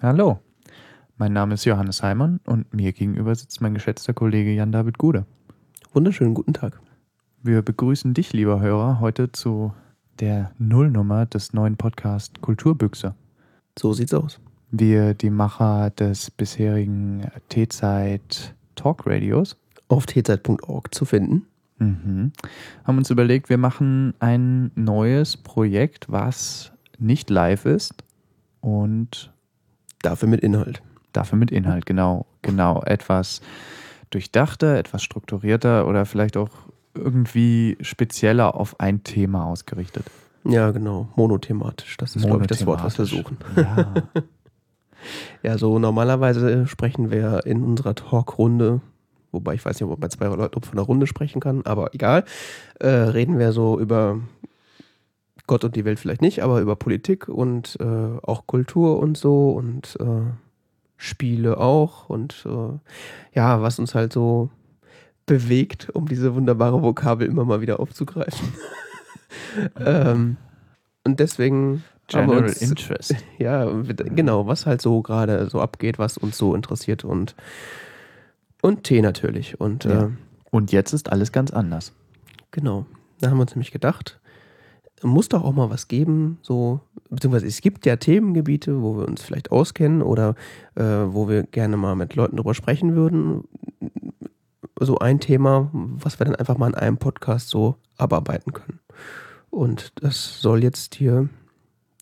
Hallo, mein Name ist Johannes Heimann und mir gegenüber sitzt mein geschätzter Kollege Jan-David Gude. Wunderschönen guten Tag. Wir begrüßen dich, lieber Hörer, heute zu der Nullnummer des neuen Podcasts Kulturbüchse. So sieht's aus. Wir, die Macher des bisherigen T-Zeit Talk Radios, Auf tzeit.org zu finden. mhm, haben uns überlegt, wir machen ein neues Projekt, was nicht live ist und Dafür mit Inhalt. dafür mit Inhalt, genau, genau, etwas durchdachter, etwas strukturierter oder vielleicht auch irgendwie spezieller auf ein Thema ausgerichtet. Ja, genau. Monothematisch. Das ist, glaube ich, das Wort, was wir suchen. Ja, Ja, so normalerweise sprechen wir in unserer Talkrunde, wobei ich weiß nicht, ob man bei zwei Leuten von einer Runde sprechen kann, aber egal, äh, reden wir so über Gott und die Welt vielleicht nicht, aber über Politik und äh, auch Kultur und so und äh, Spiele auch und äh, ja, was uns halt so bewegt, um diese wunderbare Vokabel immer mal wieder aufzugreifen. ähm, und deswegen General uns Interest. ja, genau, was halt so gerade so abgeht, was uns so interessiert und und Tee natürlich. Und Ja. äh, Und jetzt ist alles ganz anders. genau, da haben wir uns nämlich gedacht, muss doch auch mal was geben, so, beziehungsweise es gibt ja Themengebiete, wo wir uns vielleicht auskennen oder äh, wo wir gerne mal mit Leuten drüber sprechen würden. So ein Thema, was wir dann einfach mal in einem Podcast so abarbeiten können. Und das soll jetzt hier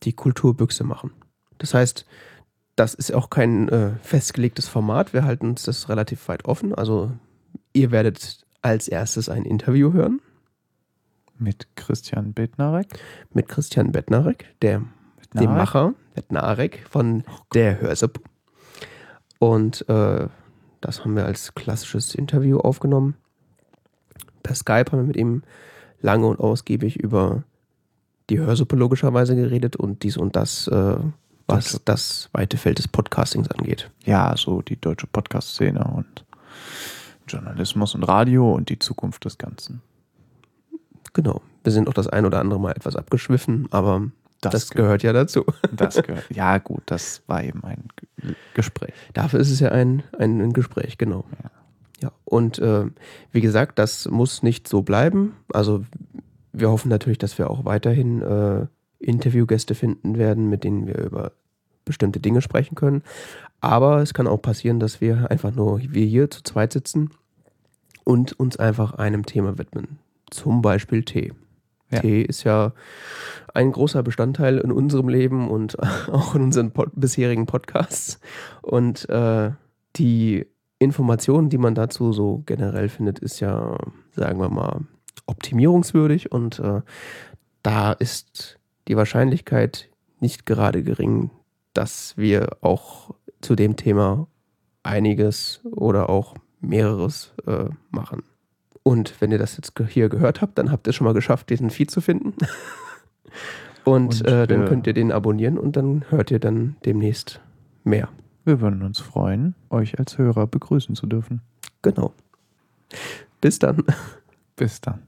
die Kulturbüchse machen. Das heißt, das ist auch kein äh, festgelegtes Format. Wir halten uns das relativ weit offen. Also ihr werdet als erstes ein Interview hören Mit Christian Bednarek. mit Christian Bettnarek, der, dem Macher, Bettnarek von der Hörsuppe. Und äh, das haben wir als klassisches Interview aufgenommen. Per Skype haben wir mit ihm lange und ausgiebig über die Hörsuppe logischerweise geredet und dies und das, äh, was das weite Feld des Podcastings angeht. Ja, so die deutsche Podcast-Szene und Journalismus und Radio und die Zukunft des Ganzen. Genau. Wir sind auch das ein oder andere Mal etwas abgeschwiffen, aber Das, das, gehört. gehört ja dazu. Das gehört. Ja, gut, das war eben ein Gespräch. Dafür ist es ja ein, ein, ein Gespräch, genau. Ja. Ja, und äh, wie gesagt, das muss nicht so bleiben. Also wir hoffen natürlich, dass wir auch weiterhin äh, Interviewgäste finden werden, mit denen wir über bestimmte Dinge sprechen können. Aber es kann auch passieren, dass wir einfach nur wir hier zu zweit sitzen und uns einfach einem Thema widmen. Zum Beispiel Tee. Ja. Tee ist ja ein großer Bestandteil in unserem Leben und auch in unseren pod bisherigen Podcasts. Und äh, die Informationen, die man dazu so generell findet, ist ja, sagen wir mal, optimierungswürdig und äh, da ist die Wahrscheinlichkeit nicht gerade gering, dass wir auch zu dem Thema einiges oder auch mehreres äh, machen. Und wenn ihr das jetzt hier gehört habt, dann habt ihr schon mal geschafft, diesen Feed zu finden. und Und äh, dann wir- könnt ihr den abonnieren und dann hört ihr dann demnächst mehr. Wir würden uns freuen, euch als Hörer begrüßen zu dürfen. Genau. Bis dann. Bis dann.